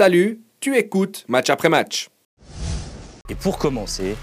Salut, tu écoutes match après match. Et pour commencer,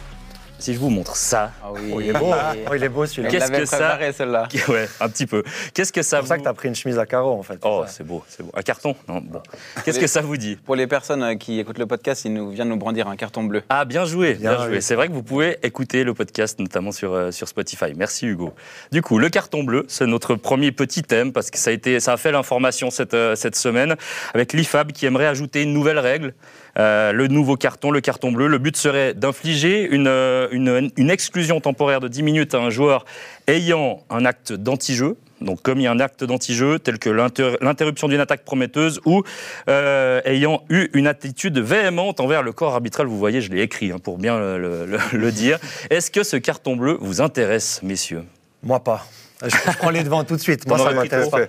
si je vous montre ça, Ah oui, Oh, il est beau, oh, il est beau celui-là. Qu'est-ce que ça- préparé celle-là ouais, un petit peu. Qu'est-ce que ça C'est pour ça que tu as pris une chemise à carreaux en fait. Oh, c'est beau, c'est beau. Un carton Non, bon. Qu'est-ce que ça vous dit Pour les personnes euh, qui écoutent le podcast, il nous vient de nous brandir un carton bleu. Ah, bien joué, bien, Bien joué. joué. C'est vrai que vous pouvez écouter le podcast, notamment sur, euh, sur Spotify. Merci Hugo. Du coup, le carton bleu, c'est notre premier petit thème parce que ça a, été, ça a fait l'information cette, euh, cette semaine avec l'IFAB qui aimerait ajouter une nouvelle règle. Euh, le nouveau carton, le carton bleu. Le but serait d'infliger une, euh, une, exclusion temporaire de 10 minutes à un joueur ayant un acte d'anti-jeu, donc commis un acte d'anti-jeu tel que l'inter- l'interruption d'une attaque prometteuse ou euh, ayant eu une attitude véhémente envers le corps arbitral. Vous voyez, je l'ai écrit hein, pour bien le dire. Est-ce que ce carton bleu vous intéresse, messieurs? Moi pas. Je, je prends les devants tout de suite. Moi, ça m'intéresse pas.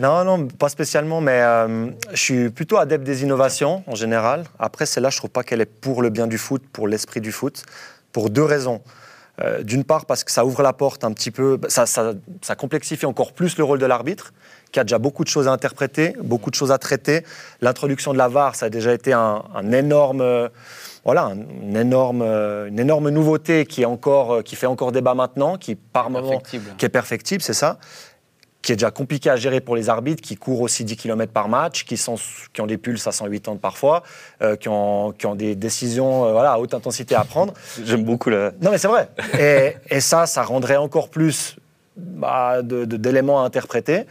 Non, non, pas spécialement, mais euh, je suis plutôt adepte des innovations en général. Après, celle-là, je trouve pas qu'elle est pour le bien du foot, pour l'esprit du foot, pour deux raisons. Euh, D'une part, parce que ça ouvre la porte un petit peu, ça, ça- ça complexifie encore plus le rôle de l'arbitre, qui a déjà beaucoup de choses à interpréter, beaucoup de choses à traiter. L'introduction de la VAR, ça a déjà été un, un énorme, euh, voilà, un- une énorme, euh, une énorme nouveauté qui est encore, qui fait encore débat maintenant, qui par moment qui est perfectible, c'est ça, qui est déjà compliqué à gérer pour les arbitres, qui courent aussi 10 km par match, qui, sont, qui ont des pulses à 180 parfois, euh, qui, ont, qui ont des décisions euh, voilà, à haute intensité à prendre. J'aime beaucoup la... Non, mais c'est vrai. Et, et ça, ça rendrait encore plus bah, de- de- d'éléments à interpréter.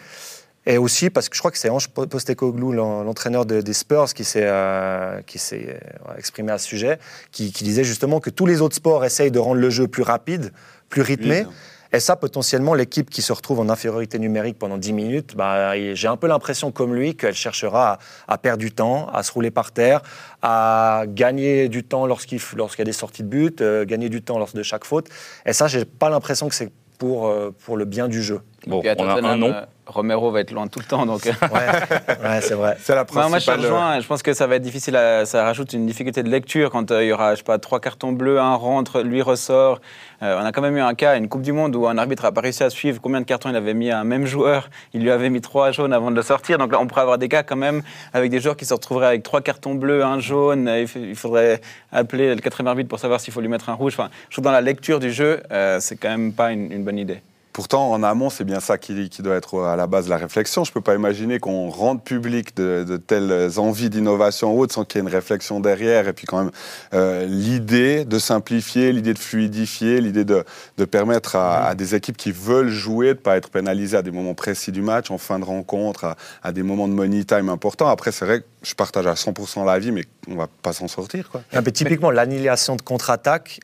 Et aussi parce que je crois que c'est Ange Postecoglou, l'en- l'entraîneur de- des Spurs, qui s'est euh, qui s'est, euh, exprimé à ce sujet, qui, qui disait justement que tous les autres sports essayent de rendre le jeu plus rapide, plus rythmé. Et ça, potentiellement, l'équipe qui se retrouve en infériorité numérique pendant 10 minutes, bah, j'ai un peu l'impression, comme lui, qu'elle cherchera à, à perdre du temps, à se rouler par terre, à gagner du temps lorsqu'il y a des sorties de but, euh, gagner du temps lors de chaque faute. Et ça, j'ai pas l'impression que c'est pour, euh, pour le bien du jeu. Bon, on a un nom. Euh, Romero va être loin tout le temps, donc. euh, Ouais, ouais c'est vrai. C'est la Ouais, moi, je principale. rejoins. Je pense que ça va être difficile. à- ça rajoute une difficulté de lecture quand euh, il y aura, je sais pas, trois cartons bleus, un rentre, lui ressort. Euh, on a quand même eu un cas, une Coupe du Monde, où un arbitre a pas réussi à suivre combien de cartons il avait mis à un même joueur. Il lui avait mis trois jaunes avant de le sortir. Donc là, on pourrait avoir des cas quand même avec des joueurs qui se retrouveraient avec trois cartons bleus, un jaune. Euh, Il faudrait appeler le quatrième arbitre pour savoir s'il faut lui mettre un rouge. Enfin, je trouve que dans la lecture du jeu, euh, c'est quand même pas une, une bonne idée. Pourtant, en amont, c'est bien ça qui, doit être à la base de la réflexion. Je ne peux pas imaginer qu'on rende public de, telles envies d'innovation ou autre sans qu'il y ait une réflexion derrière. Et puis quand même, euh, l'idée de simplifier, l'idée de fluidifier, l'idée de, permettre à, des équipes qui veulent jouer de ne pas être pénalisées à des moments précis du match, en fin de rencontre, à, des moments de money time importants. Après, c'est vrai que je partage à 100% l'avis, mais on ne va pas s'en sortir. Mais typiquement, l'annihilation de contre-attaque,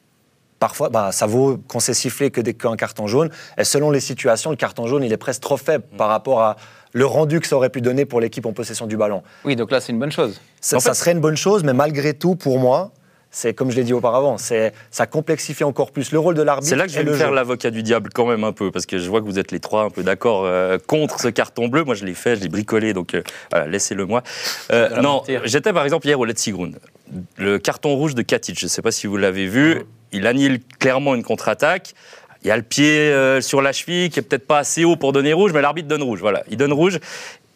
parfois, bah, ça vaut qu'on s'est sifflé que dès qu'un carton jaune. Et selon les situations, le carton jaune, il est presque trop faible par rapport à le rendu que ça aurait pu donner pour l'équipe en possession du ballon. Oui, donc là, c'est une bonne chose. Ça, En ça fait- serait une bonne chose, mais malgré tout, pour moi, c'est comme je l'ai dit auparavant, c'est ça complexifie encore plus le rôle de l'arbitre. C'est là que je vais le me faire jeu. l'avocat du diable quand même un peu, parce que je vois que vous êtes les trois un peu d'accord euh, contre ce carton bleu. Moi, je l'ai fait, je l'ai bricolé, donc euh, voilà, laissez-le moi. Euh, non, j'étais par exemple hier au Let's Grund. Le carton rouge de Katic, je ne sais pas si vous l'avez vu, il annule clairement une contre-attaque. Il y a le pied euh, sur la cheville qui est peut-être pas assez haut pour donner rouge, mais l'arbitre donne rouge. Voilà, il donne rouge.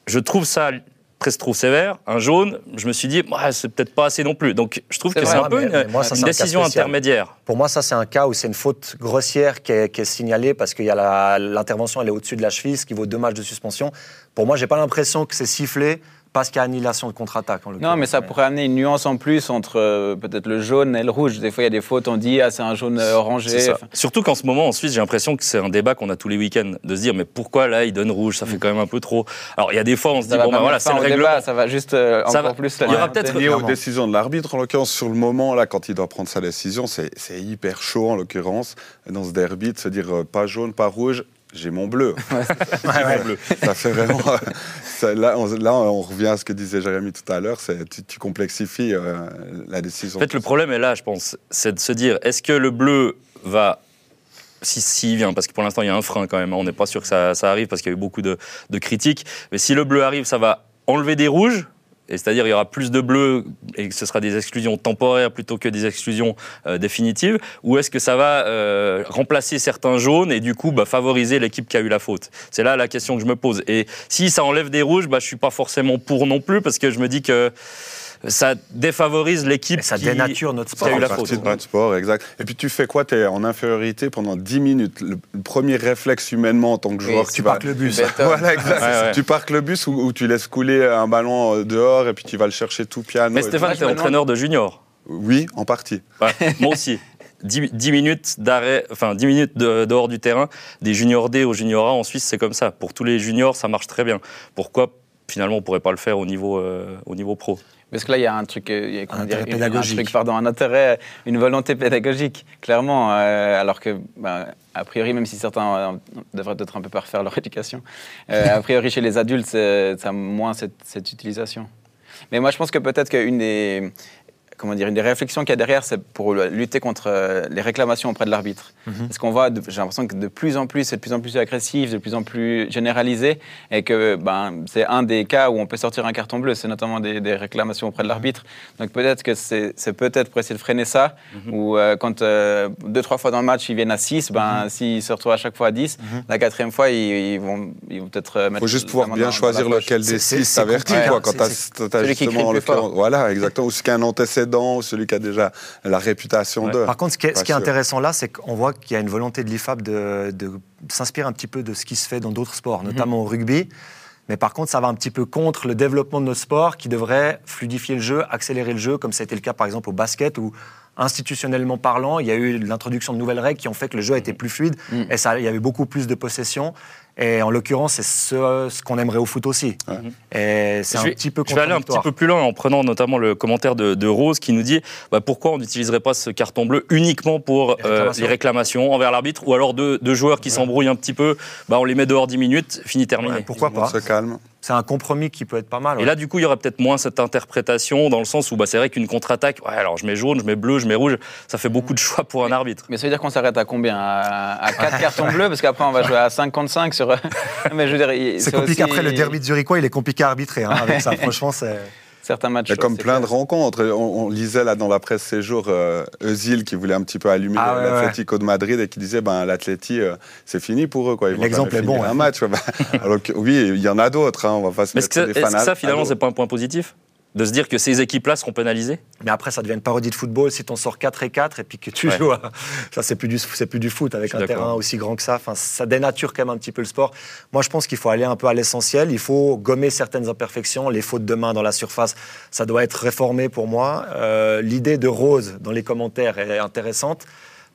Je trouve ça presque trop sévère. Un jaune, je me suis dit, c'est peut-être pas assez non plus. Donc, je trouve que c'est un peu mais- une, mais moi, ça, une c'est un cas décision intermédiaire. Pour moi, ça, c'est un cas où c'est une faute grossière qui est, qui est signalée parce qu'il y a l'intervention, elle est au-dessus de la cheville, ce qui vaut deux matchs de suspension. Pour moi, j'ai pas l'impression que c'est sifflé parce qu'il y a annihilation de contre-attaque. en Non, mais ça pourrait amener une nuance en plus entre euh, peut-être le jaune et le rouge. Des fois, il y a des fautes, on dit, ah, c'est un jaune euh, orangé. ça. Enfin, Surtout qu'en ce moment, en Suisse, j'ai l'impression que c'est un débat qu'on a tous les week-ends, de se dire, mais pourquoi là, il donne rouge? Ça fait quand même un peu trop. Alors, il y a des fois, on se ça dit, bon, ben voilà, c'est le règlement. débat, ça va juste euh, Ça encore va- plus il y aura peut-être- lié aux décisions de l'arbitre, en l'occurrence, sur le moment, là, quand il doit prendre sa décision, c'est c'est hyper chaud, en l'occurrence, dans ce derby, de se dire euh, pas jaune, pas rouge, j'ai mon bleu. J'ai mon bleu. Ça fait vraiment. ça- là, on, là, on revient à ce que disait Jérémy tout à l'heure, c'est tu, tu complexifies euh, la décision. En fait, le problème est là, je pense, c'est de se dire, est-ce que le bleu va si, s'il vient, parce que pour l'instant il y a un frein quand même, hein, on n'est pas sûr que ça, ça arrive parce qu'il y a eu beaucoup de, de critiques, mais si le bleu arrive, ça va enlever des rouges, et c'est-à-dire il y aura plus de bleus et ce sera des exclusions temporaires plutôt que des exclusions euh, définitives, ou est-ce que ça va euh, remplacer certains jaunes et du coup bah, favoriser l'équipe qui a eu la faute? C'est là la question que je me pose. Et si ça enlève des rouges, bah, je suis pas forcément pour non plus parce que je me dis que ça défavorise l'équipe ça qui, dénature notre qui sport. a eu la partie faute. de notre sport, exact. Et puis tu fais quoi? Tu es en infériorité pendant 10 minutes. Le, le premier réflexe humainement en tant que Oui, joueur, tu tu Tu vas. parques le bus. Béton. Voilà, exact. Ouais, ouais. Tu parques le bus ou, ou tu laisses couler un ballon euh, dehors et puis tu vas le chercher tout piano. Mais Stéphane, tu es entraîneur de junior. Oui, en partie. Ouais, moi aussi. 10, 10 minutes d'arrêt, enfin 10 minutes de- dehors du terrain, des juniors D au junior A en Suisse, c'est comme ça. Pour tous les juniors, ça marche très bien. Pourquoi finalement on pourrait pas le faire au niveau, euh, au niveau pro? Parce que là, il y a un truc, il y a, comment Un dire, intérêt une- un pédagogique. truc, pardon, un intérêt, une volonté pédagogique, clairement. euh, alors que, ben, a priori, même si certains euh, devraient peut-être un peu pas refaire leur éducation, euh, a priori chez les adultes, ça a moins cette, cette utilisation. Mais moi, je pense que peut-être qu'une des, comment dire, une des réflexions qu'il y a derrière, c'est pour lutter contre euh, les réclamations auprès de l'arbitre. Mhm. Parce qu'on voit, j'ai l'impression que de plus en plus, c'est de plus en plus agressif, de plus en plus généralisé, et que ben, c'est un des cas où on peut sortir un carton bleu, c'est notamment des, des réclamations auprès de l'arbitre. Donc peut-être que c'est c'est peut-être pour essayer de freiner ça, ou euh, quand euh, deux, trois fois dans le match, ils viennent à 6, ben, s'ils se retrouvent à chaque fois à 10, la quatrième fois, ils, ils vont, ils vont peut-être euh, Il mettre faut juste pouvoir bien dans- choisir lequel des c'est- six c'est t'avertit, compliqué, quoi. hein. Quand celui qui justement, crie le plus fort. l'occurrence- voilà, exactement. Ou celui qui a ou celui qui a déjà la réputation Ouais. de. Par contre, ce qui est, Pas ce qui est sûr. intéressant là, c'est qu'on voit qu'il y a une volonté de l'IFAB de, de s'inspirer un petit peu de ce qui se fait dans d'autres sports, notamment au rugby. Mais par contre, ça va un petit peu contre le développement de notre sport qui devrait fluidifier le jeu, accélérer le jeu, comme ça a été le cas par exemple au basket où institutionnellement parlant, il y a eu l'introduction de nouvelles règles qui ont fait que le jeu a été plus fluide Mm. et ça, il y avait beaucoup plus de possession. Et en l'occurrence, c'est ce, ce qu'on aimerait au foot aussi. Et c'est Je un vais- petit peu Je vais aller un petit peu plus loin en prenant notamment le commentaire de, de Rose qui nous dit bah, pourquoi on n'utiliserait pas ce carton bleu uniquement pour Les euh, réclamations. les réclamations envers l'arbitre ou alors deux, deux joueurs qui s'embrouillent un petit peu, bah, on les met dehors 10 minutes, fini terminé. Ouais, pourquoi On pas se calme. C'est un compromis qui peut être pas mal. Et là, du coup, il y aurait peut-être moins cette interprétation dans le sens où bah, c'est vrai qu'une contre-attaque, ouais, alors je mets jaune, je mets bleu, je mets rouge, ça fait beaucoup de choix pour un arbitre. Mais ça veut dire qu'on s'arrête à combien? À, à 4 cartons bleus Parce qu'après, on va jouer à 5 contre 5 sur. Mais je veux dire, il- c'est compliqué. aussi- Après, le derby de Zurichois, il est compliqué à arbitrer. hein, avec ça, franchement, c'est. Certains matchs. Il y a comme plein clair. de rencontres. On, on lisait là dans la presse ces jours euh, Özil qui voulait un petit peu allumer Ah ouais, l'Atlético de Madrid et qui disait ben l'Atleti euh, c'est fini pour eux quoi. L'exemple est bon, finir hein. un match. Bah, alors que, oui, il y en a d'autres. Hein, on va pas se Mais est-ce que, ça, finalement, c'est pas un point positif? De se dire que ces équipes-là seront pénalisées Mais après, ça devient une parodie de football si t'en sors 4 et 4 et puis que tu Ouais. joues. à- Ça, c'est plus, du, plus du foot avec un terrain aussi grand que ça. Enfin, ça dénature quand même un petit peu le sport. Moi, je pense qu'il faut aller un peu à l'essentiel. Il faut gommer certaines imperfections. Les fautes de main dans la surface, ça doit être réformé pour moi. Euh, L'idée de Rose dans les commentaires est intéressante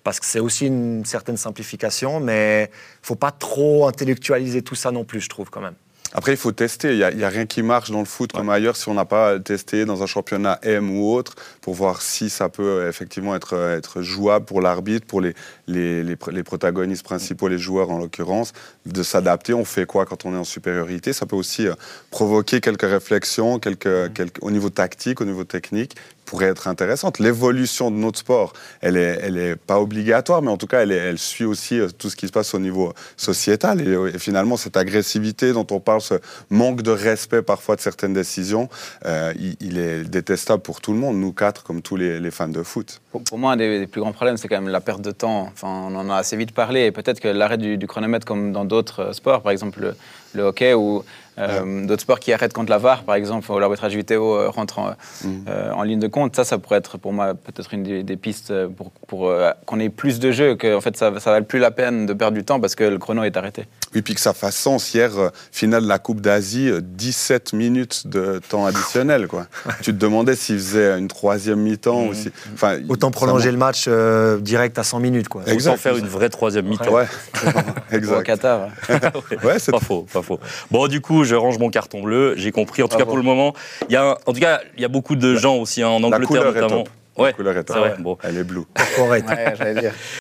parce que c'est aussi une certaine simplification, mais il faut pas trop intellectualiser tout ça non plus, je trouve quand même. Après, il faut tester. Il n'y a, il y a rien qui marche dans le foot comme ailleurs si on n'a pas testé dans un championnat M ou autre pour voir si ça peut euh, effectivement être, euh, être jouable pour l'arbitre, pour les, les, les pr- les protagonistes principaux, les joueurs en l'occurrence, de s'adapter. On fait quoi quand on est en supériorité? Ça peut aussi euh, provoquer quelques réflexions quelques, quelques, au niveau tactique, au niveau technique pourrait être intéressante. L'évolution de notre sport, elle est, elle est pas obligatoire, mais en tout cas, elle, suit aussi euh, tout ce qui se passe au niveau sociétal. Et, euh, et finalement, cette agressivité dont on parle, ce manque de respect parfois de certaines décisions, euh, il, est détestable pour tout le monde, nous quatre, comme tous les, fans de foot. Pour, moi, un des, plus grands problèmes, c'est quand même la perte de temps. Enfin, on en a assez vite parlé. Et peut-être que l'arrêt du, chronomètre, comme dans d'autres sports, par exemple le, hockey ou euh, d'autres sports qui arrêtent contre la VAR, par exemple, où l'arbitrage vidéo euh, rentre en, Mhm. euh, en ligne de compte, ça, ça pourrait être pour moi peut-être une des, des pistes pour, pour euh, qu'on ait plus de jeux, que en fait, ça ne vaut plus la peine de perdre du temps parce que le chrono est arrêté. Oui, puis que ça fasse sens. Hier, finale de la Coupe d'Asie, euh, 17 minutes de temps additionnel. Quoi. tu te demandais s'il faisait une troisième mi-temps. ou si- enfin, Autant prolonger le match euh, direct à 100 minutes. Quoi. Exact. Autant faire une vraie troisième mi-temps. Ouais, Ou au exact. Qatar. Ouais, c'est Pas faux, pas Bon, du coup, je range mon carton bleu. J'ai compris. En tout cas, Bravo. pour le moment, il y a, un- en tout cas, il y a beaucoup de gens aussi hein, en La Angleterre notamment. Ouais, couleur est c'est vrai. Bon. Elle est bleue. Correct. Ouais, j'allais dire.